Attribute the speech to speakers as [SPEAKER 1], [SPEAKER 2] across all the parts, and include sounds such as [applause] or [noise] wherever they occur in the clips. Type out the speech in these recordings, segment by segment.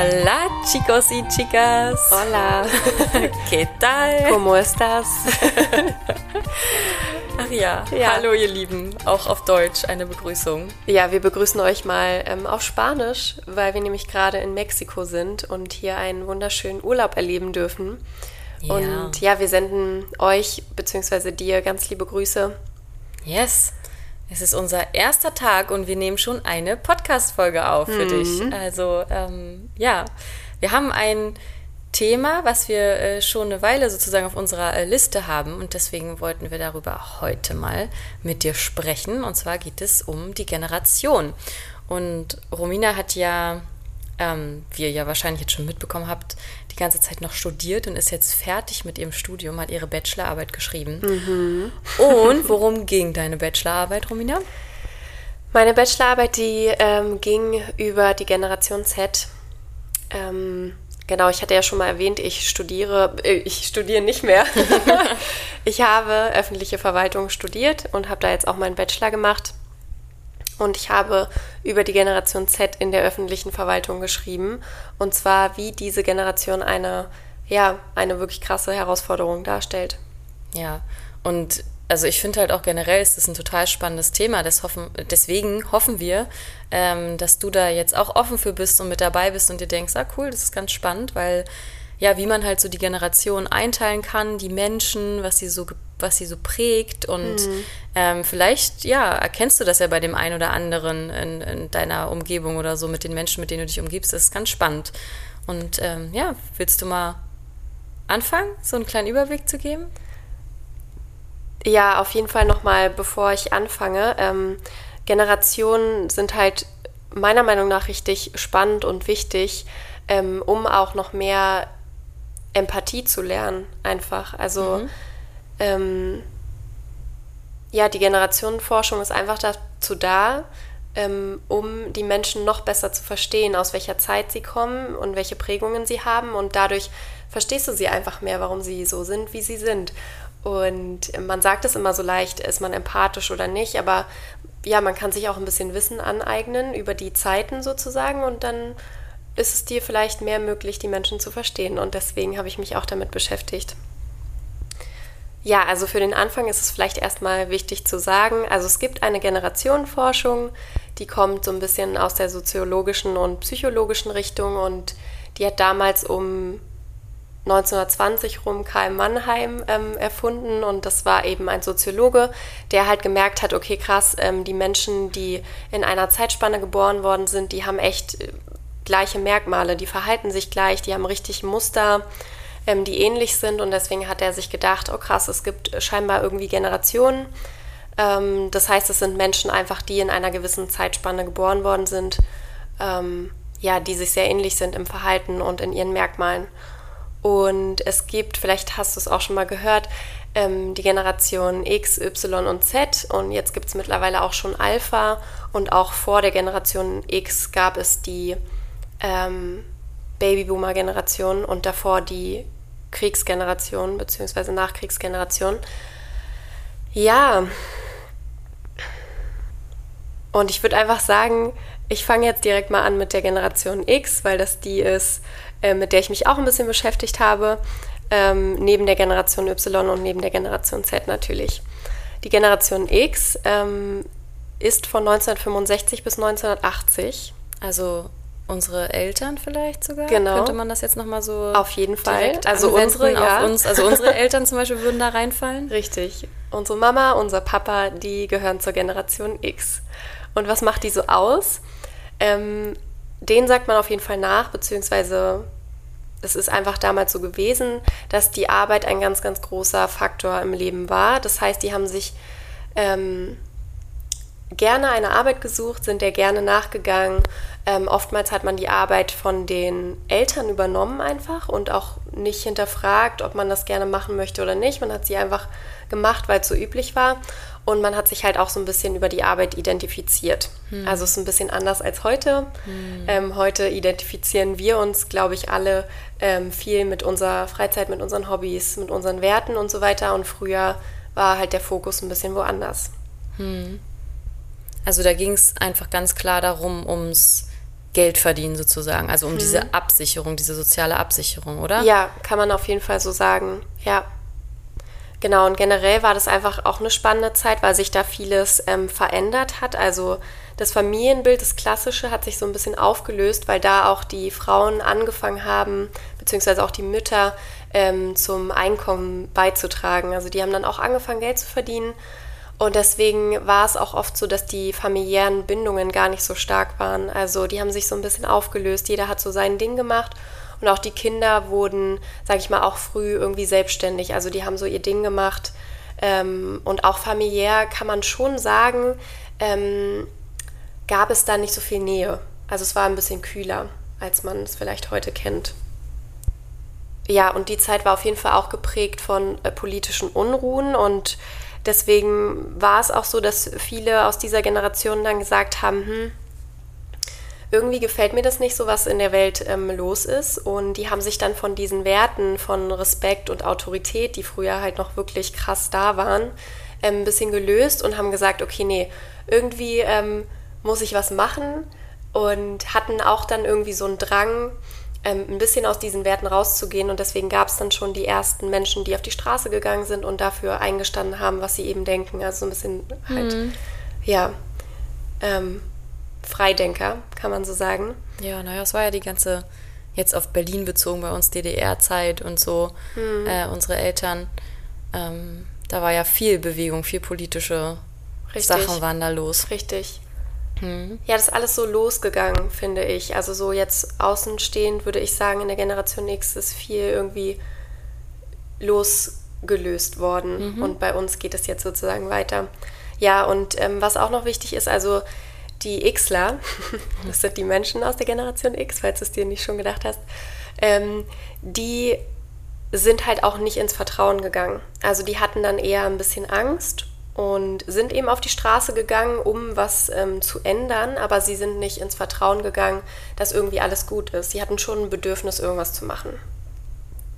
[SPEAKER 1] Hola, chicos y chicas.
[SPEAKER 2] Hola. [laughs]
[SPEAKER 1] ¿Qué tal?
[SPEAKER 2] ¿Cómo estás? [laughs]
[SPEAKER 1] Ach ja. ja. hallo ihr Lieben. Auch auf Deutsch eine Begrüßung.
[SPEAKER 2] Ja, wir begrüßen euch mal ähm, auf Spanisch, weil wir nämlich gerade in Mexiko sind und hier einen wunderschönen Urlaub erleben dürfen. Ja. Und ja, wir senden euch bzw. dir ganz liebe Grüße.
[SPEAKER 1] Yes. Es ist unser erster Tag und wir nehmen schon eine Podcast-Folge auf für mhm. dich. Also, ähm, ja, wir haben ein Thema, was wir äh, schon eine Weile sozusagen auf unserer äh, Liste haben und deswegen wollten wir darüber heute mal mit dir sprechen. Und zwar geht es um die Generation. Und Romina hat ja, ähm, wie ihr ja wahrscheinlich jetzt schon mitbekommen habt, ganze Zeit noch studiert und ist jetzt fertig mit ihrem Studium, hat ihre Bachelorarbeit geschrieben. Mhm. Und worum ging deine Bachelorarbeit, Romina?
[SPEAKER 2] Meine Bachelorarbeit, die ähm, ging über die Generation Z. Ähm, genau, ich hatte ja schon mal erwähnt, ich studiere, äh, ich studiere nicht mehr. [laughs] ich habe öffentliche Verwaltung studiert und habe da jetzt auch meinen Bachelor gemacht. Und ich habe über die Generation Z in der öffentlichen Verwaltung geschrieben. Und zwar, wie diese Generation eine, ja, eine wirklich krasse Herausforderung darstellt.
[SPEAKER 1] Ja, und also ich finde halt auch generell ist das ein total spannendes Thema. Hoffen, deswegen hoffen wir, ähm, dass du da jetzt auch offen für bist und mit dabei bist und dir denkst, ah cool, das ist ganz spannend, weil ja, wie man halt so die Generation einteilen kann, die Menschen, was sie so, was sie so prägt und mhm. ähm, vielleicht, ja, erkennst du das ja bei dem einen oder anderen in, in, deiner Umgebung oder so mit den Menschen, mit denen du dich umgibst. Das ist ganz spannend. Und ähm, ja, willst du mal anfangen, so einen kleinen Überblick zu geben?
[SPEAKER 2] Ja, auf jeden Fall nochmal, bevor ich anfange. Ähm, Generationen sind halt meiner Meinung nach richtig spannend und wichtig, ähm, um auch noch mehr Empathie zu lernen, einfach. Also mhm. ähm, ja, die Generationenforschung ist einfach dazu da, ähm, um die Menschen noch besser zu verstehen, aus welcher Zeit sie kommen und welche Prägungen sie haben. Und dadurch verstehst du sie einfach mehr, warum sie so sind, wie sie sind. Und man sagt es immer so leicht, ist man empathisch oder nicht, aber ja, man kann sich auch ein bisschen Wissen aneignen über die Zeiten sozusagen und dann ist es dir vielleicht mehr möglich, die Menschen zu verstehen. Und deswegen habe ich mich auch damit beschäftigt. Ja, also für den Anfang ist es vielleicht erstmal wichtig zu sagen, also es gibt eine Generationenforschung, die kommt so ein bisschen aus der soziologischen und psychologischen Richtung und die hat damals um 1920 rum Karl Mannheim ähm, erfunden und das war eben ein Soziologe, der halt gemerkt hat, okay krass, ähm, die Menschen, die in einer Zeitspanne geboren worden sind, die haben echt äh, gleiche Merkmale, die verhalten sich gleich, die haben richtig Muster, ähm, die ähnlich sind und deswegen hat er sich gedacht, oh krass, es gibt scheinbar irgendwie Generationen. Ähm, das heißt, es sind Menschen einfach, die in einer gewissen Zeitspanne geboren worden sind, ähm, ja, die sich sehr ähnlich sind im Verhalten und in ihren Merkmalen. Und es gibt, vielleicht hast du es auch schon mal gehört, ähm, die Generation X, Y und Z. Und jetzt gibt es mittlerweile auch schon Alpha. Und auch vor der Generation X gab es die ähm, Babyboomer-Generation und davor die Kriegsgeneration bzw. Nachkriegsgeneration. Ja. Und ich würde einfach sagen, ich fange jetzt direkt mal an mit der Generation X, weil das die ist, äh, mit der ich mich auch ein bisschen beschäftigt habe, ähm, neben der Generation Y und neben der Generation Z natürlich. Die Generation X ähm, ist von 1965 bis 1980.
[SPEAKER 1] Also unsere Eltern vielleicht sogar?
[SPEAKER 2] Genau.
[SPEAKER 1] Könnte man das jetzt nochmal so
[SPEAKER 2] Auf jeden Fall. Also unsere,
[SPEAKER 1] ja. Uns, also unsere [laughs] Eltern zum Beispiel würden da reinfallen?
[SPEAKER 2] Richtig. Unsere Mama, unser Papa, die gehören zur Generation X. Und was macht die so aus? Ähm, den sagt man auf jeden Fall nach, beziehungsweise es ist einfach damals so gewesen, dass die Arbeit ein ganz, ganz großer Faktor im Leben war. Das heißt, die haben sich ähm, gerne eine Arbeit gesucht, sind der gerne nachgegangen. Ähm, oftmals hat man die Arbeit von den Eltern übernommen einfach und auch nicht hinterfragt, ob man das gerne machen möchte oder nicht. Man hat sie einfach gemacht, weil es so üblich war. Und man hat sich halt auch so ein bisschen über die Arbeit identifiziert. Hm. Also es ist ein bisschen anders als heute. Hm. Ähm, heute identifizieren wir uns, glaube ich, alle ähm, viel mit unserer Freizeit, mit unseren Hobbys, mit unseren Werten und so weiter. Und früher war halt der Fokus ein bisschen woanders.
[SPEAKER 1] Hm. Also da ging es einfach ganz klar darum, ums Geld verdienen sozusagen. Also um hm. diese Absicherung, diese soziale Absicherung, oder?
[SPEAKER 2] Ja, kann man auf jeden Fall so sagen. Ja. Genau, und generell war das einfach auch eine spannende Zeit, weil sich da vieles ähm, verändert hat. Also das Familienbild, das Klassische, hat sich so ein bisschen aufgelöst, weil da auch die Frauen angefangen haben, beziehungsweise auch die Mütter, ähm, zum Einkommen beizutragen. Also die haben dann auch angefangen, Geld zu verdienen. Und deswegen war es auch oft so, dass die familiären Bindungen gar nicht so stark waren. Also die haben sich so ein bisschen aufgelöst. Jeder hat so sein Ding gemacht. Und auch die Kinder wurden, sag ich mal, auch früh irgendwie selbstständig. Also die haben so ihr Ding gemacht. Ähm, und auch familiär kann man schon sagen, ähm, gab es da nicht so viel Nähe. Also es war ein bisschen kühler, als man es vielleicht heute kennt. Ja, und die Zeit war auf jeden Fall auch geprägt von äh, politischen Unruhen und deswegen war es auch so, dass viele aus dieser Generation dann gesagt haben, hm, irgendwie gefällt mir das nicht so, was in der Welt ähm, los ist. Und die haben sich dann von diesen Werten von Respekt und Autorität, die früher halt noch wirklich krass da waren, ähm, ein bisschen gelöst und haben gesagt, okay, nee, irgendwie ähm, muss ich was machen und hatten auch dann irgendwie so einen Drang, ähm, ein bisschen aus diesen Werten rauszugehen. Und deswegen gab es dann schon die ersten Menschen, die auf die Straße gegangen sind und dafür eingestanden haben, was sie eben denken. Also so ein bisschen halt, mhm. ja, ähm, Freidenker, kann man so sagen.
[SPEAKER 1] Ja, naja, es war ja die ganze, jetzt auf Berlin bezogen, bei uns DDR-Zeit und so, mhm. äh, unsere Eltern. Ähm, da war ja viel Bewegung, viel politische Richtig. Sachen waren da los.
[SPEAKER 2] Richtig. Mhm. Ja, das ist alles so losgegangen, finde ich. Also so jetzt außenstehend würde ich sagen, in der Generation X ist viel irgendwie losgelöst worden. Mhm. Und bei uns geht es jetzt sozusagen weiter. Ja, und ähm, was auch noch wichtig ist, also die Xler, [laughs] das sind die Menschen aus der Generation X, falls du es dir nicht schon gedacht hast, ähm, die sind halt auch nicht ins Vertrauen gegangen. Also die hatten dann eher ein bisschen Angst und sind eben auf die Straße gegangen, um was ähm, zu ändern, aber sie sind nicht ins Vertrauen gegangen, dass irgendwie alles gut ist. Sie hatten schon ein Bedürfnis, irgendwas zu machen.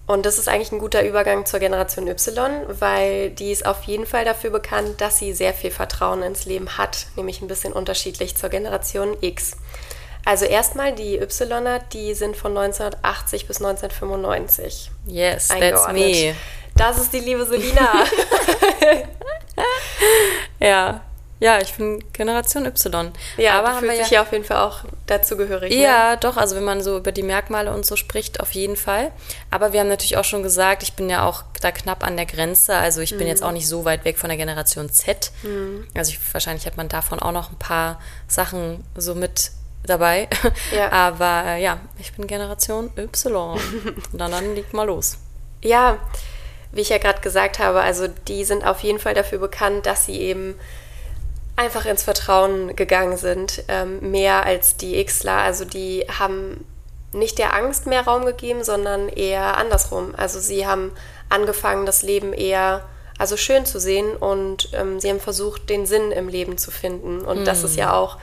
[SPEAKER 2] Und das ist eigentlich ein guter Übergang zur Generation Y, weil die ist auf jeden Fall dafür bekannt, dass sie sehr viel Vertrauen ins Leben hat, nämlich ein bisschen unterschiedlich zur Generation X. Also erstmal die Yler, die sind von 1980 bis 1995.
[SPEAKER 1] Yes, that's me.
[SPEAKER 2] Das ist die liebe Selina. [laughs] [laughs] [laughs]
[SPEAKER 1] ja. Ja, ich bin Generation Y.
[SPEAKER 2] Ja, aber haben wir ja, ja auf jeden Fall auch dazu gehörig.
[SPEAKER 1] Ja, ne? doch, also wenn man so über die Merkmale und so spricht, auf jeden Fall. Aber wir haben natürlich auch schon gesagt, ich bin ja auch da knapp an der Grenze. Also ich mhm. bin jetzt auch nicht so weit weg von der Generation Z. Mhm. Also ich, wahrscheinlich hat man davon auch noch ein paar Sachen so mit dabei. [laughs] Ja. Aber äh, ja, ich bin Generation Y. und dann, dann liegt mal los.
[SPEAKER 2] Ja, wie ich ja gerade gesagt habe, also die sind auf jeden Fall dafür bekannt, dass sie eben einfach ins Vertrauen gegangen sind, ähm, mehr als die Xler. Also die haben nicht der Angst mehr Raum gegeben, sondern eher andersrum. Also sie haben angefangen, das Leben eher also schön zu sehen und ähm, sie haben versucht, den Sinn im Leben zu finden. Und mm. das ist ja hm. auch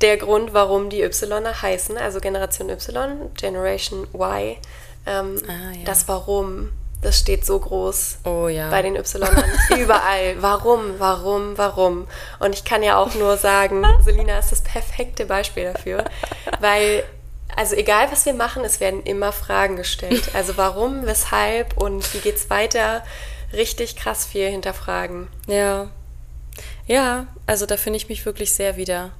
[SPEAKER 2] der Grund, warum die Yler heißen, also Generation Y, Generation Y. Ähm, ah, ja. Das Warum das steht so groß
[SPEAKER 1] oh, ja.
[SPEAKER 2] bei den Y [laughs] überall. Warum, warum, warum? Und ich kann ja auch nur sagen, Selina ist das perfekte Beispiel dafür, weil also egal was wir machen, es werden immer Fragen gestellt. Also warum, weshalb und wie geht's weiter? Richtig krass viel hinterfragen.
[SPEAKER 1] Ja. Ja, also da finde ich mich wirklich sehr wieder.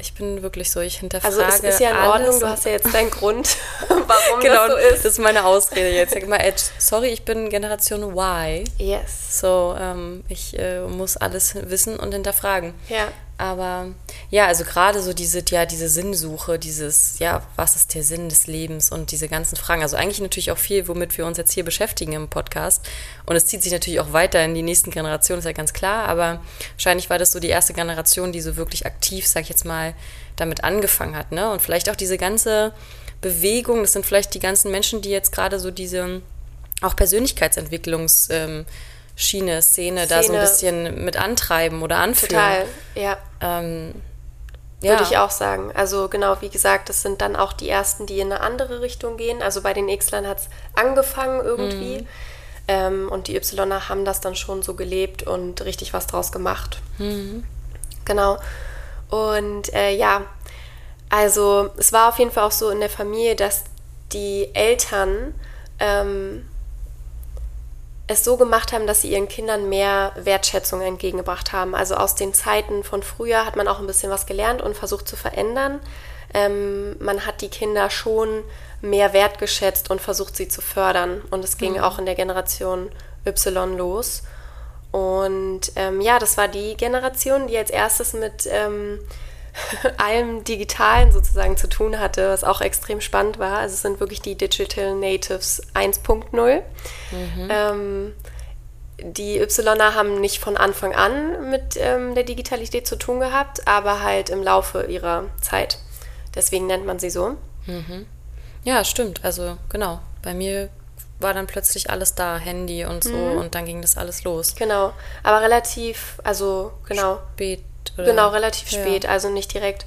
[SPEAKER 1] Ich bin wirklich so, ich hinterfrage
[SPEAKER 2] Also es ist ja in Ordnung, du hast ja jetzt deinen Grund, [laughs] warum
[SPEAKER 1] genau,
[SPEAKER 2] das so ist.
[SPEAKER 1] Das ist meine Ausrede jetzt. Sag mal, sorry, ich bin Generation Y.
[SPEAKER 2] Yes.
[SPEAKER 1] So, ähm, ich äh, muss alles wissen und hinterfragen.
[SPEAKER 2] Ja.
[SPEAKER 1] Aber ja, also gerade so diese, ja, diese Sinnsuche, dieses, ja, was ist der Sinn des Lebens und diese ganzen Fragen. Also eigentlich natürlich auch viel, womit wir uns jetzt hier beschäftigen im Podcast. Und es zieht sich natürlich auch weiter in die nächsten Generationen, ist ja ganz klar. Aber wahrscheinlich war das so die erste Generation, die so wirklich aktiv, sag ich jetzt mal, damit angefangen hat. Ne? Und vielleicht auch diese ganze Bewegung, das sind vielleicht die ganzen Menschen, die jetzt gerade so diese auch Persönlichkeitsentwicklungs- ähm, Schiene, Szene, Szene, da so ein bisschen mit antreiben oder anführen.
[SPEAKER 2] Total, ja. Ähm, ja. Würde ich auch sagen. Also genau, wie gesagt, das sind dann auch die ersten, die in eine andere Richtung gehen. Also bei den Xlern hat es angefangen irgendwie. Mhm. Ähm, und die Yler haben das dann schon so gelebt und richtig was draus gemacht. Mhm. Genau. Und äh, ja, Also es war auf jeden Fall auch so in der Familie, dass die Eltern ähm, es so gemacht haben, dass sie ihren Kindern mehr Wertschätzung entgegengebracht haben. Also aus den Zeiten von früher hat man auch ein bisschen was gelernt und versucht zu verändern. Ähm, man hat die Kinder schon mehr wertgeschätzt und versucht, sie zu fördern. Und es ging mhm. auch in der Generation Y los. Und ähm, ja, das war die Generation, die als erstes mit ähm, [laughs] allem Digitalen sozusagen zu tun hatte, was auch extrem spannend war. Also es sind wirklich die Digital Natives 1.0. Mhm. Ähm, die Ypsiloner haben nicht von Anfang an mit ähm, der Digitalität zu tun gehabt, aber halt im Laufe ihrer Zeit. Deswegen nennt man sie so.
[SPEAKER 1] Mhm. Ja, stimmt. Also genau. Bei mir war dann plötzlich alles da, Handy und so, mhm. und dann ging das alles los.
[SPEAKER 2] Genau. Aber relativ, also genau.
[SPEAKER 1] Spät
[SPEAKER 2] oder? Genau, relativ spät, ja. also nicht direkt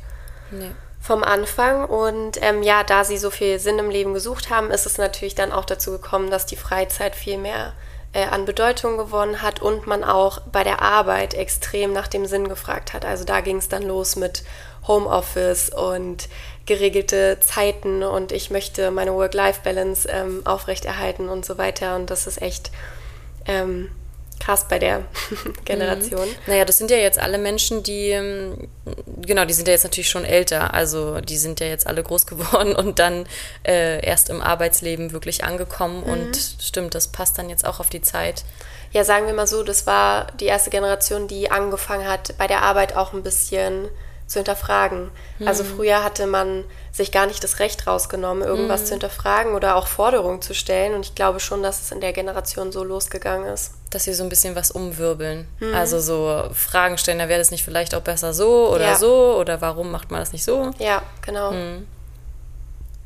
[SPEAKER 2] nee. vom Anfang. Und ähm, ja, da sie so viel Sinn im Leben gesucht haben, ist es natürlich dann auch dazu gekommen, dass die Freizeit viel mehr äh, an Bedeutung gewonnen hat und man auch bei der Arbeit extrem nach dem Sinn gefragt hat. Also da ging es dann los mit Homeoffice und geregelte Zeiten und ich möchte meine Work-Life-Balance ähm, aufrechterhalten und so weiter. Und das ist echt ähm, krass bei der [laughs] Generation. Mhm.
[SPEAKER 1] Naja, das sind ja jetzt alle Menschen, die, ähm, genau, die sind ja jetzt natürlich schon älter. Also die sind ja jetzt alle groß [laughs] geworden und dann äh, erst im Arbeitsleben wirklich angekommen. Mhm. Und stimmt, das passt dann jetzt auch auf die Zeit.
[SPEAKER 2] Ja, sagen wir mal so, das war die erste Generation, die angefangen hat, bei der Arbeit auch ein bisschen zu hinterfragen. Mhm. Also früher hatte man sich gar nicht das Recht rausgenommen, irgendwas mhm. zu hinterfragen oder auch Forderungen zu stellen. Und ich glaube schon, dass es in der Generation so losgegangen ist.
[SPEAKER 1] Dass sie so ein bisschen was umwirbeln. Mhm. Also so Fragen stellen, da wäre das nicht vielleicht auch besser so oder ja. so oder warum macht man das nicht so?
[SPEAKER 2] Ja, genau. Mhm.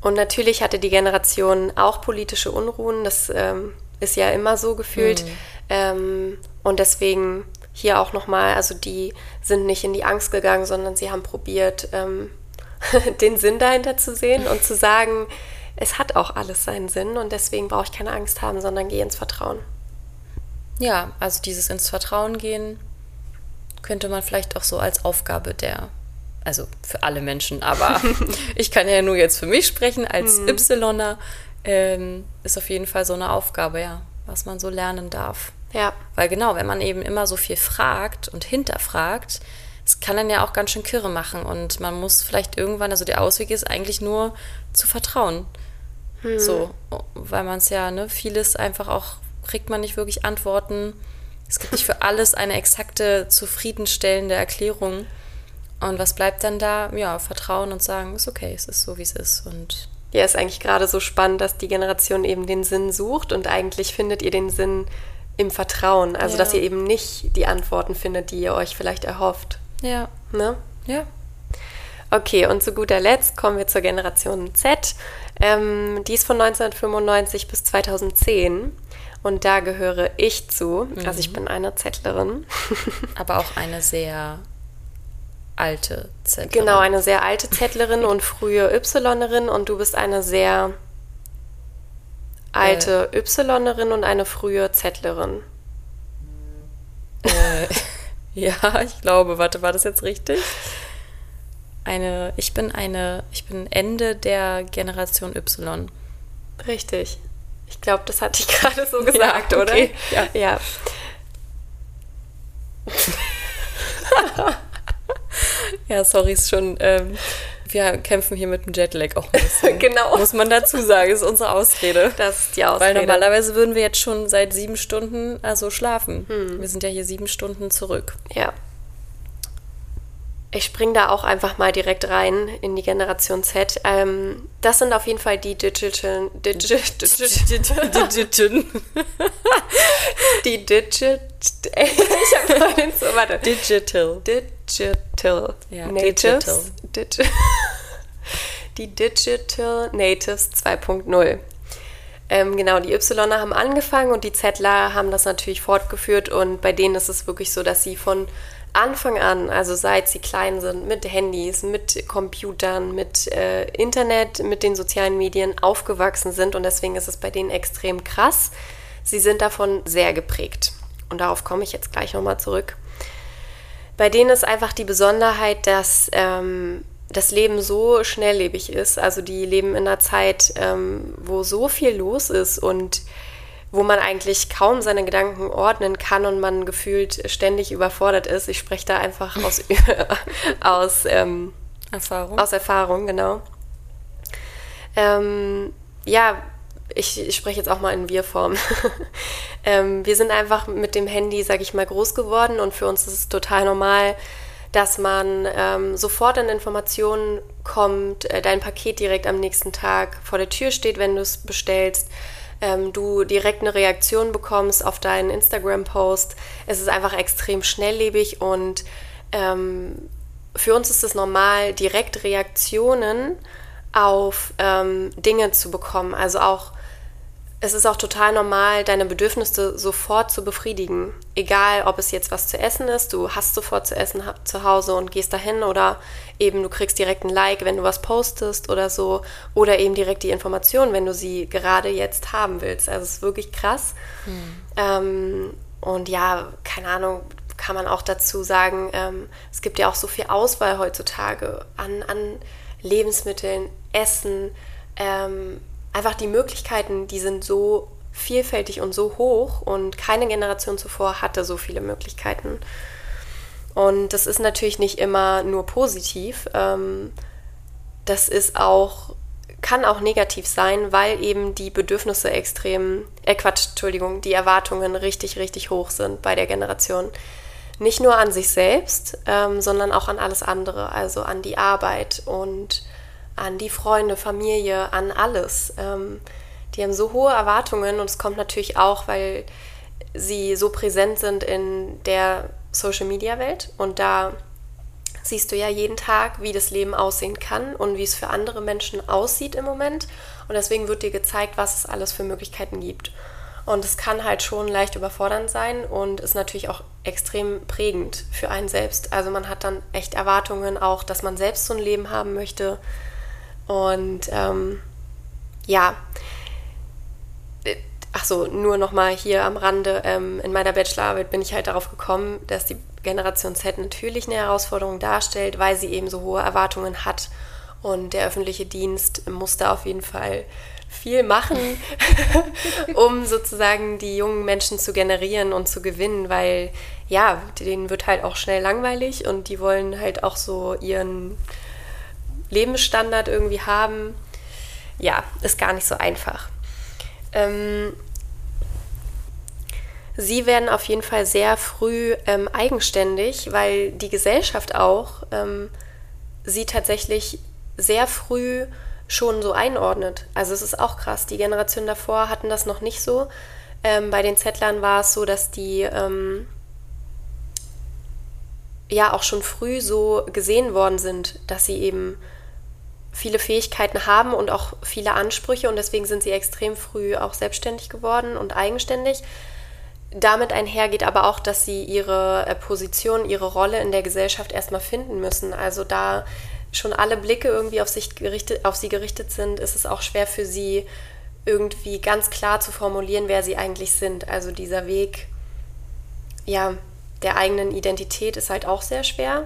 [SPEAKER 2] Und natürlich hatte die Generation auch politische Unruhen. Das ähm, ist ja immer so gefühlt. Mhm. Ähm, und deswegen hier auch nochmal, also die sind nicht in die Angst gegangen, sondern sie haben probiert, ähm, [laughs] den Sinn dahinter zu sehen und zu sagen, es hat auch alles seinen Sinn und deswegen brauche ich keine Angst haben, sondern gehe ins Vertrauen.
[SPEAKER 1] Ja, also dieses ins Vertrauen gehen könnte man vielleicht auch so als Aufgabe der, also für alle Menschen, aber [laughs] ich kann ja nur jetzt für mich sprechen, als mhm. Ypsiloner ähm, ist auf jeden Fall so eine Aufgabe, ja, was man so lernen darf.
[SPEAKER 2] Ja.
[SPEAKER 1] Weil genau, wenn man eben immer so viel fragt und hinterfragt, es kann dann ja auch ganz schön kirre machen und man muss vielleicht irgendwann, also der Ausweg ist eigentlich nur zu vertrauen. Hm. So, weil man es ja, ne, vieles einfach auch, kriegt man nicht wirklich Antworten. Es gibt nicht für [laughs] alles eine exakte, zufriedenstellende Erklärung. Und was bleibt dann da? Ja, vertrauen und sagen, ist okay, es ist so, wie es ist. Und
[SPEAKER 2] ja, ist eigentlich gerade so spannend, dass die Generation eben den Sinn sucht und eigentlich findet ihr den Sinn im Vertrauen. Also, ja. dass ihr eben nicht die Antworten findet, die ihr euch vielleicht erhofft.
[SPEAKER 1] Ja.
[SPEAKER 2] Ne?
[SPEAKER 1] Ja.
[SPEAKER 2] Okay, und zu guter Letzt kommen wir zur Generation Z. Ähm, die ist von 1995 bis 2010. Und da gehöre ich zu. Mhm. Also ich bin eine Zettlerin. [laughs]
[SPEAKER 1] Aber auch eine sehr alte Zettlerin.
[SPEAKER 2] Genau, eine sehr alte Zettlerin und frühe Ypsilonerin. Und du bist eine sehr alte äh, Ypsilonerin und eine frühe Zettlerin.
[SPEAKER 1] Äh, [laughs] ja, ich glaube, warte, war das jetzt richtig? Eine, ich bin eine, ich bin Ende der Generation Y.
[SPEAKER 2] Richtig. Ich glaube, das hatte ich [laughs] gerade so gesagt, ja, okay.
[SPEAKER 1] oder? Ja. Ja, [laughs] ja sorry, ist schon. Ähm, wir kämpfen hier mit dem Jetlag auch ein bisschen. [laughs]
[SPEAKER 2] genau.
[SPEAKER 1] Muss man dazu sagen, ist unsere Ausrede.
[SPEAKER 2] Das ist die Ausrede.
[SPEAKER 1] Weil normalerweise würden wir jetzt schon seit sieben Stunden also schlafen. Hm. Wir sind ja hier sieben Stunden zurück.
[SPEAKER 2] Ja. Ich springe da auch einfach mal direkt rein in die Generation Z. Ähm, das sind auf jeden Fall die Digital. [laughs] Digital. Digital. die Digital. [laughs] Ich habe vorhin so. Warte.
[SPEAKER 1] Digital.
[SPEAKER 2] Digital.
[SPEAKER 1] Ja,
[SPEAKER 2] Natives. Digital. [laughs] die Digital Natives 2.0. Ähm, genau, die Ypsiloner haben angefangen und die Zettler haben das natürlich fortgeführt und bei denen ist es wirklich so, dass sie von Anfang an, also seit sie klein sind, mit Handys, mit Computern, mit äh, Internet, mit den sozialen Medien aufgewachsen sind und deswegen ist es bei denen extrem krass. Sie sind davon sehr geprägt und darauf komme ich jetzt gleich nochmal zurück. Bei denen ist einfach die Besonderheit, dass ähm, das Leben so schnelllebig ist. Also die leben in einer Zeit, ähm, wo so viel los ist und wo man eigentlich kaum seine Gedanken ordnen kann und man gefühlt ständig überfordert ist. Ich spreche da einfach aus, [laughs] aus ähm, Erfahrung. Aus Erfahrung, genau. Ähm, ja, ich, ich, spreche jetzt auch mal in Wir-Form. [laughs] ähm, wir sind einfach mit dem Handy, sage ich mal, groß geworden und für uns ist es total normal, dass man ähm, sofort an Informationen kommt, äh, dein Paket direkt am nächsten Tag vor der Tür steht, wenn du es bestellst, ähm, du direkt eine Reaktion bekommst auf deinen Instagram-Post. Es ist einfach extrem schnelllebig und ähm, für uns ist es normal, direkt Reaktionen auf ähm, Dinge zu bekommen. Also auch es ist auch total normal, deine Bedürfnisse sofort zu befriedigen. Egal, ob es jetzt was zu essen ist, du hast sofort zu essen zu Hause und gehst dahin oder eben du kriegst direkt ein Like, wenn du was postest oder so oder eben direkt die Information, wenn du sie gerade jetzt haben willst. Also es ist wirklich krass. Hm. Ähm, und ja, keine Ahnung, kann man auch dazu sagen, ähm, es gibt ja auch so viel Auswahl heutzutage an, an Lebensmitteln, Essen, ähm, einfach die Möglichkeiten, die sind so vielfältig und so hoch und keine Generation zuvor hatte so viele Möglichkeiten. Und das ist natürlich nicht immer nur positiv. Ähm, das ist auch, kann auch negativ sein, weil eben die Bedürfnisse extrem, äh Quatsch, Entschuldigung, die Erwartungen richtig, richtig hoch sind bei der Generation. Nicht nur an sich selbst, ähm, sondern auch an alles andere, also an die Arbeit und an die Freunde, Familie, an alles. Ähm, die haben so hohe Erwartungen und es kommt natürlich auch, weil sie so präsent sind in der Social-Media-Welt und da siehst du ja jeden Tag, wie das Leben aussehen kann und wie es für andere Menschen aussieht im Moment. Und deswegen wird dir gezeigt, was es alles für Möglichkeiten gibt. Und es kann halt schon leicht überfordernd sein und ist natürlich auch extrem prägend für einen selbst. Also man hat dann echt Erwartungen auch, dass man selbst so ein Leben haben möchte, und ähm, ja, ach so, nur nochmal hier am Rande, ähm, in meiner Bachelorarbeit bin ich halt darauf gekommen, dass die Generation Z natürlich eine Herausforderung darstellt, weil sie eben so hohe Erwartungen hat. Und der öffentliche Dienst muss da auf jeden Fall viel machen, [laughs] um sozusagen die jungen Menschen zu generieren und zu gewinnen, weil ja, denen wird halt auch schnell langweilig und die wollen halt auch so ihren Lebensstandard irgendwie haben, ja, ist gar nicht so einfach. Ähm, sie werden auf jeden Fall sehr früh ähm, eigenständig, weil die Gesellschaft auch ähm, sie tatsächlich sehr früh schon so einordnet. Also es ist auch krass. Die Generation davor hatten das noch nicht so. Ähm, bei den Zettlern war es so, dass die ähm, ja auch schon früh so gesehen worden sind, dass sie eben viele Fähigkeiten haben und auch viele Ansprüche und deswegen sind sie extrem früh auch selbstständig geworden und eigenständig. Damit einhergeht aber auch, dass sie ihre äh, Position, ihre Rolle in der Gesellschaft erstmal finden müssen. Also da schon alle Blicke irgendwie auf, sich gerichtet, auf sie gerichtet sind, ist es auch schwer für sie irgendwie ganz klar zu formulieren, wer sie eigentlich sind. Also dieser Weg ja, der eigenen Identität ist halt auch sehr schwer.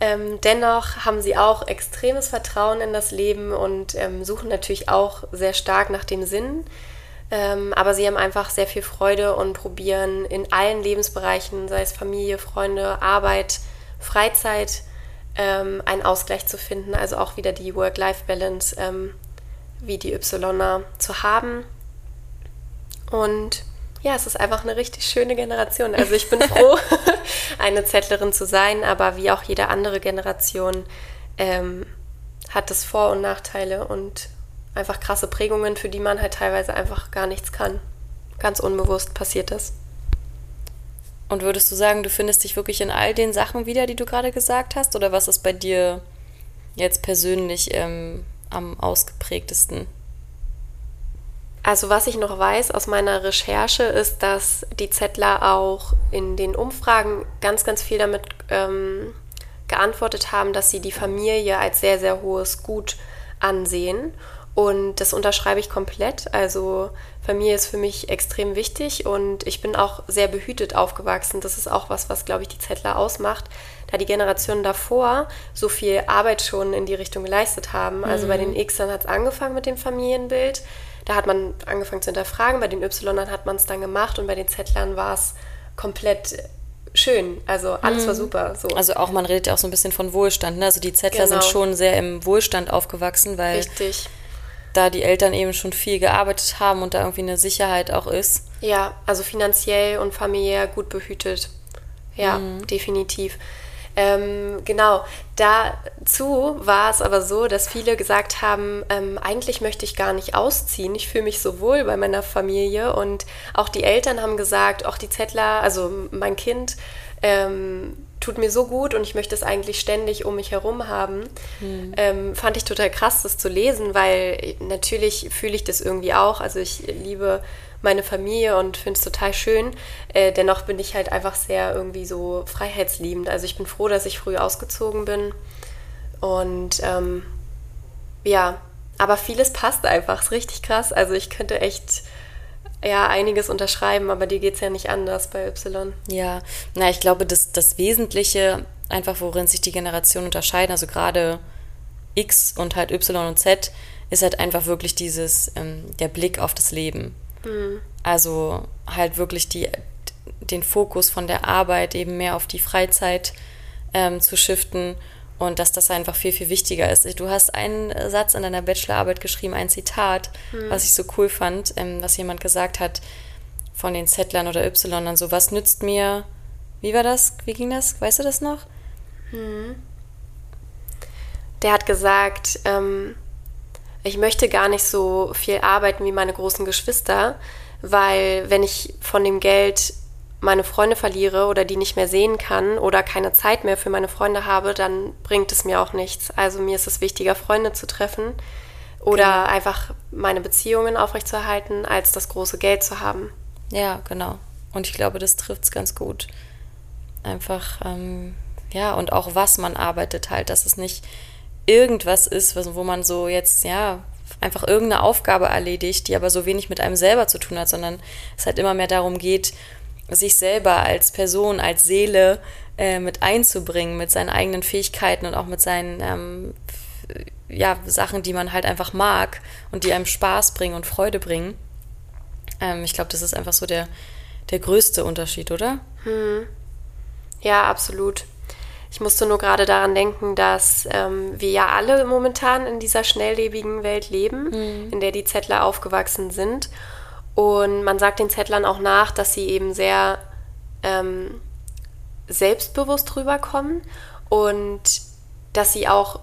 [SPEAKER 2] Ähm, dennoch haben sie auch extremes Vertrauen in das Leben und ähm, suchen natürlich auch sehr stark nach dem Sinn. Ähm, aber sie haben einfach sehr viel Freude und probieren in allen Lebensbereichen, sei es Familie, Freunde, Arbeit, Freizeit, ähm, einen Ausgleich zu finden. Also auch wieder die Work-Life-Balance ähm, wie die Ypsiloner zu haben. Und ja, es ist einfach eine richtig schöne Generation. Also ich bin froh, [laughs] eine Zettlerin zu sein, aber wie auch jede andere Generation ähm, hat es Vor- und Nachteile und einfach krasse Prägungen, für die man halt teilweise einfach gar nichts kann. Ganz unbewusst passiert das.
[SPEAKER 1] Und würdest du sagen, du findest dich wirklich in all den Sachen wieder, die du gerade gesagt hast? Oder was ist bei dir jetzt persönlich ähm, am ausgeprägtesten?
[SPEAKER 2] Also was ich noch weiß aus meiner Recherche ist, dass die Zettler auch in den Umfragen ganz, ganz viel damit ähm, geantwortet haben, dass sie die Familie als sehr, sehr hohes Gut ansehen Und das unterschreibe ich komplett. Also Familie ist für mich extrem wichtig und ich bin auch sehr behütet aufgewachsen. Das ist auch was, was, glaube ich, die Zettler ausmacht, da die Generationen davor so viel Arbeit schon in die Richtung geleistet haben. Also bei den mhm. Xern hat es angefangen mit dem Familienbild. Da hat man angefangen zu hinterfragen. Bei den Ylern hat man es dann gemacht und bei den Zettlern war es komplett schön. Also alles mhm. war super. So.
[SPEAKER 1] Also auch, man redet ja auch so ein bisschen von Wohlstand. Ne? Also die Zettler genau. sind schon sehr im Wohlstand aufgewachsen, weil
[SPEAKER 2] Richtig.
[SPEAKER 1] da die Eltern eben schon viel gearbeitet haben und da irgendwie eine Sicherheit auch ist.
[SPEAKER 2] Ja, also finanziell und familiär gut behütet. Ja, mhm. definitiv. Ähm, genau, dazu war es aber so, dass viele gesagt haben, ähm, eigentlich möchte ich gar nicht ausziehen, ich fühle mich so wohl bei meiner Familie und auch die Eltern haben gesagt, auch die Zettler, also mein Kind, ähm, tut mir so gut und ich möchte es eigentlich ständig um mich herum haben. Mhm. Ähm, fand ich total krass, das zu lesen, weil natürlich fühle ich das irgendwie auch. Also ich liebe meine Familie und finde es total schön. Äh, dennoch bin ich halt einfach sehr irgendwie so freiheitsliebend. Also ich bin froh, dass ich früh ausgezogen bin. Und ähm, ja, aber vieles passt einfach. Ist richtig krass. Also ich könnte echt ja einiges unterschreiben, aber dir geht es ja nicht anders bei Y.
[SPEAKER 1] Ja, na, ich glaube, das, das Wesentliche, einfach worin sich die Generationen unterscheiden, also gerade X und halt Y und Z, ist halt einfach wirklich dieses, ähm, der Blick auf das Leben. Mhm. Also halt wirklich die, den Fokus von der Arbeit eben mehr auf die Freizeit ähm, zu shiften und dass das einfach viel, viel wichtiger ist. Du hast einen Satz in deiner Bachelorarbeit geschrieben, ein Zitat, mhm. was ich so cool fand, ähm, was jemand gesagt hat von den Zettlern oder Y und so, was nützt mir, wie war das, wie ging das, weißt du das noch? Mhm.
[SPEAKER 2] Der hat gesagt, ähm, ich möchte gar nicht so viel arbeiten wie meine großen Geschwister, weil wenn ich von dem Geld meine Freunde verliere oder die nicht mehr sehen kann oder keine Zeit mehr für meine Freunde habe, dann bringt es mir auch nichts. Also mir ist es wichtiger, Freunde zu treffen oder genau. einfach meine Beziehungen aufrechtzuerhalten, als das große Geld zu haben.
[SPEAKER 1] Ja, genau. Und ich glaube, das trifft es ganz gut. Einfach, ähm, ja, und auch was man arbeitet halt, dass es nicht irgendwas ist, wo man so jetzt, ja, einfach irgendeine Aufgabe erledigt, die aber so wenig mit einem selber zu tun hat, sondern es halt immer mehr darum geht, sich selber als Person, als Seele äh, mit einzubringen, mit seinen eigenen Fähigkeiten und auch mit seinen ähm, ja, Sachen, die man halt einfach mag und die einem Spaß bringen und Freude bringen. Ähm, ich glaube, das ist einfach so der, der größte Unterschied, oder?
[SPEAKER 2] Hm. Ja, absolut. Ich musste nur gerade daran denken, dass ähm, wir ja alle momentan in dieser schnelllebigen Welt leben, mhm. in der die Zettler aufgewachsen sind. Und man sagt den Zettlern auch nach, dass sie eben sehr ähm, selbstbewusst rüberkommen und dass sie auch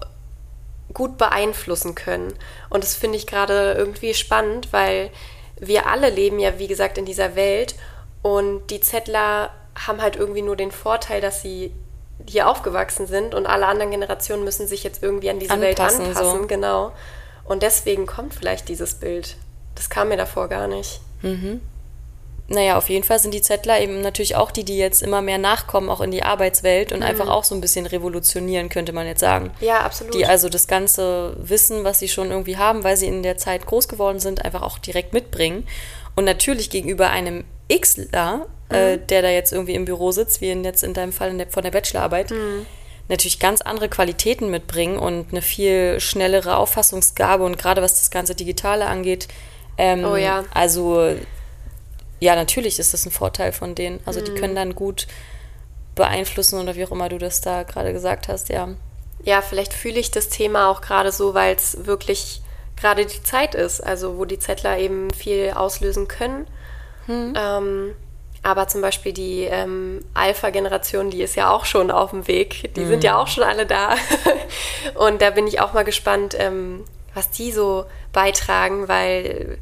[SPEAKER 2] gut beeinflussen können. Und das finde ich gerade irgendwie spannend, weil wir alle leben ja, wie gesagt, in dieser Welt und die Zettler haben halt irgendwie nur den Vorteil, dass sie hier aufgewachsen sind und alle anderen Generationen müssen sich jetzt irgendwie an diese anpassen, Welt anpassen, so. genau. Und deswegen kommt vielleicht dieses Bild. Das kam mir davor gar nicht.
[SPEAKER 1] Mhm. Naja, auf jeden Fall sind die Zettler eben natürlich auch die, die jetzt immer mehr nachkommen, auch in die Arbeitswelt und mhm. einfach auch so ein bisschen revolutionieren, könnte man jetzt sagen.
[SPEAKER 2] Ja, absolut.
[SPEAKER 1] Die also das ganze Wissen, was sie schon irgendwie haben, weil sie in der Zeit groß geworden sind, einfach auch direkt mitbringen. Und natürlich gegenüber einem Xler äh, mhm. der da jetzt irgendwie im Büro sitzt, wie in jetzt in deinem Fall in der, von der Bachelorarbeit, mhm. natürlich ganz andere Qualitäten mitbringen und eine viel schnellere Auffassungsgabe und gerade was das ganze Digitale angeht. Ähm,
[SPEAKER 2] oh ja.
[SPEAKER 1] Also ja, natürlich ist das ein Vorteil von denen. Also mhm. die können dann gut beeinflussen oder wie auch immer du das da gerade gesagt hast, ja.
[SPEAKER 2] Ja, vielleicht fühle ich das Thema auch gerade so, weil es wirklich gerade die Zeit ist, also wo die Zettler eben viel auslösen können. Hm. Ähm, aber zum Beispiel die ähm, Alpha-Generation, die ist ja auch schon auf dem Weg. Die mhm. sind ja mhm. auch schon alle da. [laughs] Und da bin ich auch mal gespannt, ähm, was die so beitragen, weil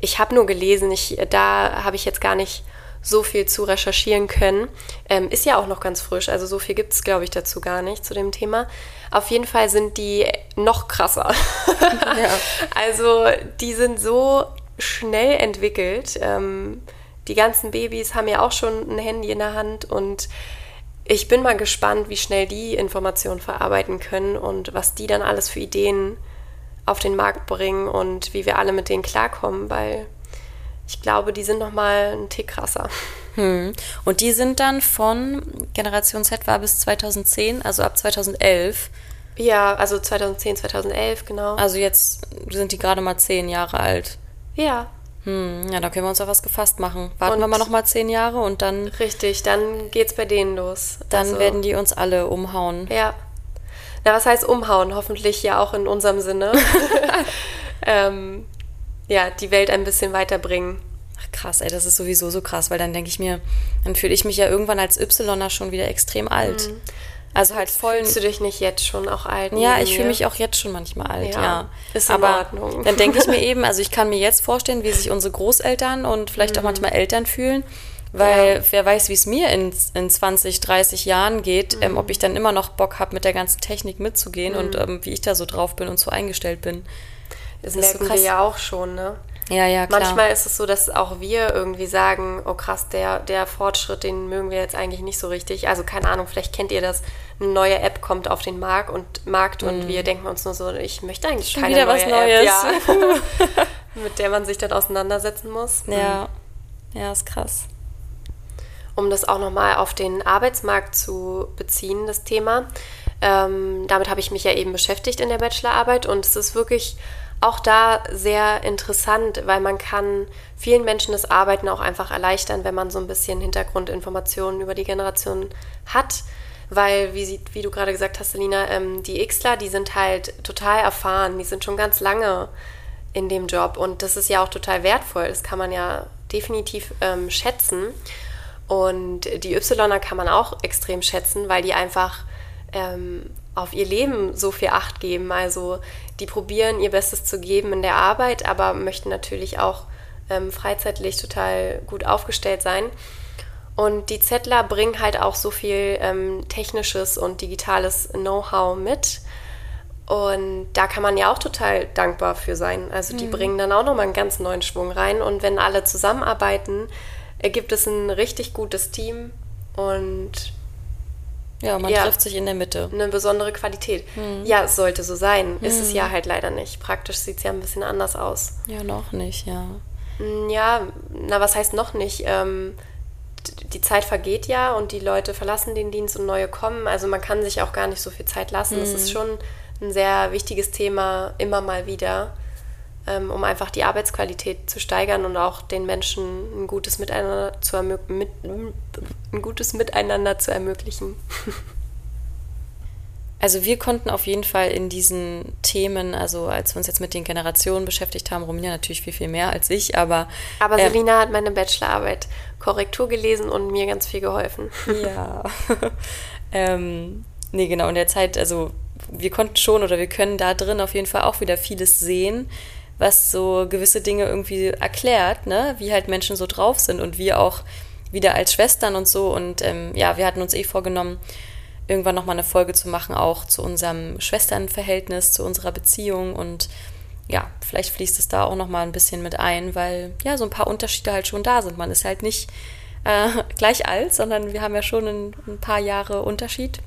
[SPEAKER 2] ich habe nur gelesen, ich, da habe ich jetzt gar nicht so viel zu recherchieren können. Ähm, ist ja auch noch ganz frisch, also so viel gibt es, glaube ich, dazu gar nicht zu dem Thema. Auf jeden Fall sind die noch krasser. [laughs] Ja. also die sind so schnell entwickelt. Ähm, die ganzen Babys haben ja auch schon ein Handy in der Hand und ich bin mal gespannt, wie schnell die Informationen verarbeiten können und was die dann alles für Ideen auf den Markt bringen und wie wir alle mit denen klarkommen, weil ich glaube, die sind noch mal ein Tick krasser.
[SPEAKER 1] Hm. Und die sind dann von Generation Z war bis 2010, also ab 2011.
[SPEAKER 2] Ja, also 2010, 2011, genau.
[SPEAKER 1] Also jetzt sind die gerade mal zehn Jahre alt.
[SPEAKER 2] Ja.
[SPEAKER 1] Hm, ja, da können wir uns auf was gefasst machen. Warten und wir mal noch mal zehn Jahre und dann.
[SPEAKER 2] Richtig, dann geht's bei denen los.
[SPEAKER 1] Dann also, werden die uns alle umhauen.
[SPEAKER 2] Ja. Na, was heißt umhauen? Hoffentlich ja auch in unserem Sinne. [laughs] ähm, ja, die Welt ein bisschen weiterbringen.
[SPEAKER 1] Ach krass, ey, das ist sowieso so krass, weil dann denke ich mir, dann fühle ich mich ja irgendwann als Ypsiloner schon wieder extrem alt. Mhm. Also halt voll.
[SPEAKER 2] Fühlst du dich nicht jetzt schon auch alt?
[SPEAKER 1] Ja, ich fühle mich auch jetzt schon manchmal alt, ja. ja.
[SPEAKER 2] Ist in Aber Ordnung.
[SPEAKER 1] dann denke ich mir [laughs] eben, also ich kann mir jetzt vorstellen, wie sich unsere Großeltern und vielleicht mhm. auch manchmal Eltern fühlen. Weil ja. wer weiß, wie es mir in, in 20, 30 Jahren geht, mhm. ähm, ob ich dann immer noch Bock habe, mit der ganzen Technik mitzugehen mhm. und ähm, wie ich da so drauf bin und so eingestellt bin.
[SPEAKER 2] Das, das merken so wir ja auch schon, ne?
[SPEAKER 1] Ja, ja,
[SPEAKER 2] klar. Manchmal ist es so, dass auch wir irgendwie sagen, oh krass, der, der Fortschritt, den mögen wir jetzt eigentlich nicht so richtig. Also keine Ahnung, vielleicht kennt ihr das, eine neue App kommt auf den Markt und, Markt und mm. wir denken uns nur so, ich möchte eigentlich Schon keine wieder neue was Neues. App, ja, [laughs] [laughs] mit der man sich dann auseinandersetzen muss.
[SPEAKER 1] Ja, mhm. ja, ist krass.
[SPEAKER 2] Um das auch nochmal auf den Arbeitsmarkt zu beziehen, das Thema. Ähm, damit habe ich mich ja eben beschäftigt in der Bachelorarbeit und es ist wirklich auch da sehr interessant, weil man kann vielen Menschen das Arbeiten auch einfach erleichtern, wenn man so ein bisschen Hintergrundinformationen über die Generation hat. Weil, wie, sie, wie du gerade gesagt hast, Selina, ähm, die Xler, die sind halt total erfahren, die sind schon ganz lange in dem Job und das ist ja auch total wertvoll, das kann man ja definitiv ähm, schätzen. Und die Ypsiloner kann man auch extrem schätzen, weil die einfach ähm, auf ihr Leben so viel Acht geben. Also die probieren ihr Bestes zu geben in der Arbeit, aber möchten natürlich auch ähm, freizeitlich total gut aufgestellt sein. Und die Zettler bringen halt auch so viel ähm, technisches und digitales Know-how mit. Und da kann man ja auch total dankbar für sein. Also die mhm. bringen dann auch nochmal einen ganz neuen Schwung rein. Und wenn alle zusammenarbeiten, ergibt es ein richtig gutes Team. Und
[SPEAKER 1] ja, man ja, trifft sich in der Mitte.
[SPEAKER 2] Eine besondere Qualität. Hm. Ja, es sollte so sein. Hm. Ist es hm. ja halt leider nicht. Praktisch sieht es ja ein bisschen anders aus.
[SPEAKER 1] Ja, noch nicht, ja.
[SPEAKER 2] Hm, ja, na, was heißt noch nicht? Ähm, die Zeit vergeht ja und die Leute verlassen den Dienst und neue kommen. Also man kann sich auch gar nicht so viel Zeit lassen. Es ist hm. schon ein sehr wichtiges Thema immer mal wieder um einfach die Arbeitsqualität zu steigern und auch den Menschen ein gutes Miteinander zu, mit, ein gutes Miteinander zu ermöglichen. [laughs]
[SPEAKER 1] Also wir konnten auf jeden Fall in diesen Themen, also als wir uns jetzt mit den Generationen beschäftigt haben, Romina natürlich viel, viel mehr als ich, aber...
[SPEAKER 2] Aber äh, Selina hat meine Bachelorarbeit Korrektur gelesen und mir ganz viel geholfen.
[SPEAKER 1] Ja. [laughs] [laughs] ähm, nee, genau, in der Zeit, also wir konnten schon oder wir können da drin auf jeden Fall auch wieder vieles sehen, was so gewisse Dinge irgendwie erklärt, ne? wie halt Menschen so drauf sind und wir auch wieder als Schwestern und so. Und ähm, ja, wir hatten uns eh vorgenommen, irgendwann nochmal eine Folge zu machen, auch zu unserem Schwesternverhältnis, zu unserer Beziehung und ja, vielleicht fließt es da auch nochmal ein bisschen mit ein, weil ja, so ein paar Unterschiede halt schon da sind. Man ist halt nicht äh, [laughs] gleich alt, sondern wir haben ja schon ein, ein paar Jahre Unterschied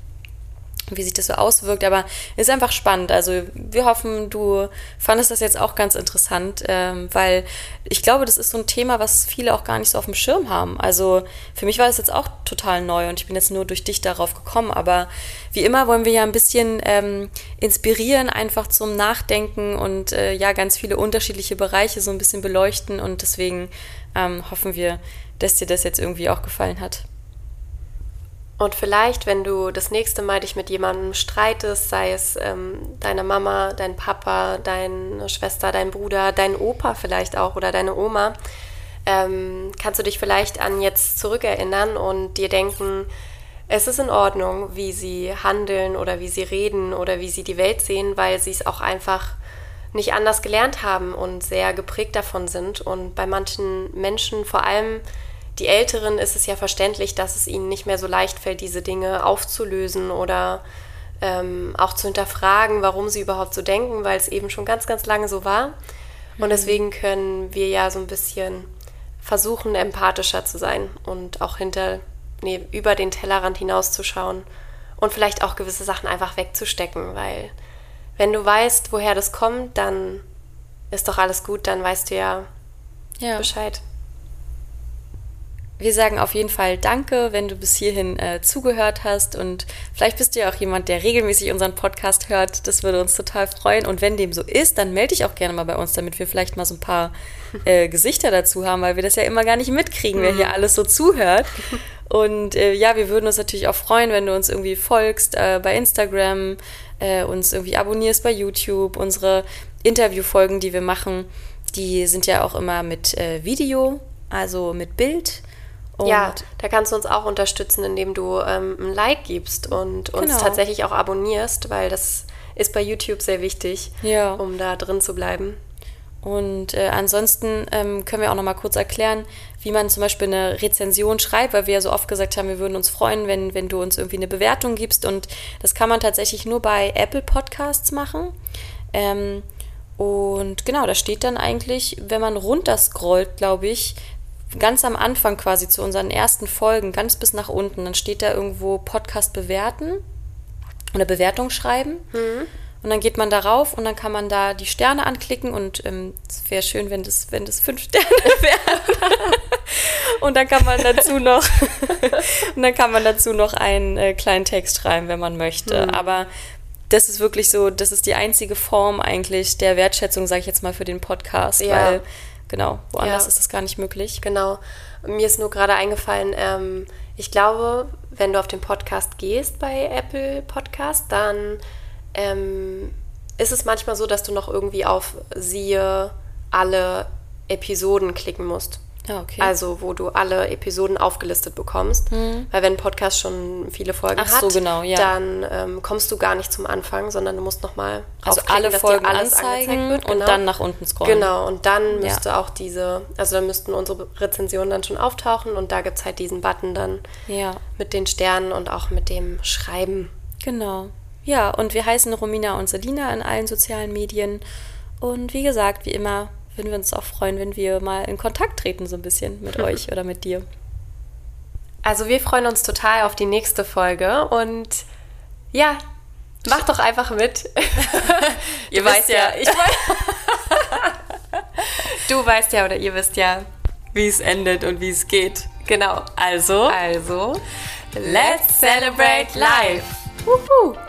[SPEAKER 1] wie sich das so auswirkt, aber ist einfach spannend. Also wir hoffen, du fandest das jetzt auch ganz interessant, ähm, weil ich glaube, das ist so ein Thema, was viele auch gar nicht so auf dem Schirm haben. Also für mich war das jetzt auch total neu und ich bin jetzt nur durch dich darauf gekommen, aber wie immer wollen wir ja ein bisschen ähm, inspirieren, einfach zum Nachdenken und äh, ja, ganz viele unterschiedliche Bereiche so ein bisschen beleuchten und deswegen ähm, hoffen wir, dass dir das jetzt irgendwie auch gefallen hat.
[SPEAKER 2] Und vielleicht, wenn du das nächste Mal dich mit jemandem streitest, sei es ähm, deine Mama, dein Papa, deine Schwester, dein Bruder, dein Opa vielleicht auch oder deine Oma, ähm, kannst du dich vielleicht an jetzt zurückerinnern und dir denken, es ist in Ordnung, wie sie handeln oder wie sie reden oder wie sie die Welt sehen, weil sie es auch einfach nicht anders gelernt haben und sehr geprägt davon sind. Und bei manchen Menschen, vor allem die Älteren ist es ja verständlich, dass es ihnen nicht mehr so leicht fällt, diese Dinge aufzulösen oder ähm, auch zu hinterfragen, warum sie überhaupt so denken, weil es eben schon ganz, ganz lange so war. Und mhm. deswegen können wir ja so ein bisschen versuchen, empathischer zu sein und auch hinter, nee, über den Tellerrand hinauszuschauen und vielleicht auch gewisse Sachen einfach wegzustecken, weil wenn du weißt, woher das kommt, dann ist doch alles gut, dann weißt du ja, ja. Bescheid.
[SPEAKER 1] Wir sagen auf jeden Fall Danke, wenn du bis hierhin äh, zugehört hast und vielleicht bist du ja auch jemand, der regelmäßig unseren Podcast hört. Das würde uns total freuen. Und wenn dem so ist, dann melde dich auch gerne mal bei uns, damit wir vielleicht mal so ein paar [laughs] äh, Gesichter dazu haben, weil wir das ja immer gar nicht mitkriegen, wer hier mhm. alles so zuhört. [laughs] Und äh, ja, wir würden uns natürlich auch freuen, wenn du uns irgendwie folgst äh, bei Instagram, äh, uns irgendwie abonnierst bei YouTube, unsere Interviewfolgen, die wir machen, die sind ja auch immer mit äh, Video, also mit Bild.
[SPEAKER 2] Und ja, da kannst du uns auch unterstützen, indem du ähm, ein Like gibst und uns genau. tatsächlich auch abonnierst, weil das ist bei YouTube sehr wichtig, ja. um da drin zu bleiben.
[SPEAKER 1] Und äh, ansonsten ähm, können wir auch noch mal kurz erklären, wie man zum Beispiel eine Rezension schreibt, weil wir ja so oft gesagt haben, wir würden uns freuen, wenn, wenn du uns irgendwie eine Bewertung gibst. Und das kann man tatsächlich nur bei Apple Podcasts machen. Ähm, und genau, da steht dann eigentlich, wenn man runterscrollt, glaube ich, ganz am Anfang quasi zu unseren ersten Folgen, ganz bis nach unten, dann steht da irgendwo Podcast bewerten oder Bewertung schreiben. Mhm. Und dann geht man darauf und dann kann man da die Sterne anklicken und ähm, es wäre schön, wenn das, wenn das fünf [laughs] Sterne wären. und dann kann man dazu noch [laughs] und dann kann man dazu noch einen äh, kleinen Text schreiben, wenn man möchte. Mhm. Aber das ist wirklich so, das ist die einzige Form eigentlich der Wertschätzung, sage ich jetzt mal, für den Podcast, ja. weil genau, woanders ja. ist das gar nicht möglich.
[SPEAKER 2] Genau. Mir ist nur gerade eingefallen, ähm, ich glaube, wenn du auf den Podcast gehst bei Apple Podcast, dann ähm, ist es manchmal so, dass du noch irgendwie auf siehe alle Episoden klicken musst.
[SPEAKER 1] Ah, okay.
[SPEAKER 2] Also, wo du alle Episoden aufgelistet bekommst. Mhm. Weil wenn ein Podcast schon viele Folgen
[SPEAKER 1] Ach hat,
[SPEAKER 2] genau, ja. dann ähm, kommst du gar nicht zum Anfang, sondern du musst nochmal
[SPEAKER 1] also alle Folgen alles anzeigen wird, genau. und dann nach unten scrollen.
[SPEAKER 2] Genau, und dann müsste ja. auch diese, also dann müssten unsere Rezensionen dann schon auftauchen und da gibt es halt diesen Button dann
[SPEAKER 1] ja.
[SPEAKER 2] mit den Sternen und auch mit dem Schreiben.
[SPEAKER 1] Genau. Ja, und wir heißen Romina und Selina in allen sozialen Medien. Und wie gesagt, wie immer, würden wir uns auch freuen, wenn wir mal in Kontakt treten, so ein bisschen mit [laughs] euch oder mit dir.
[SPEAKER 2] Also wir freuen uns total auf die nächste Folge und ja, mach doch einfach mit. [laughs]
[SPEAKER 1] ihr weißt ja, ich [laughs]
[SPEAKER 2] du weißt ja oder ihr wisst ja,
[SPEAKER 1] wie es endet und wie es geht.
[SPEAKER 2] Genau.
[SPEAKER 1] Also,
[SPEAKER 2] also, let's celebrate life. Woohoo!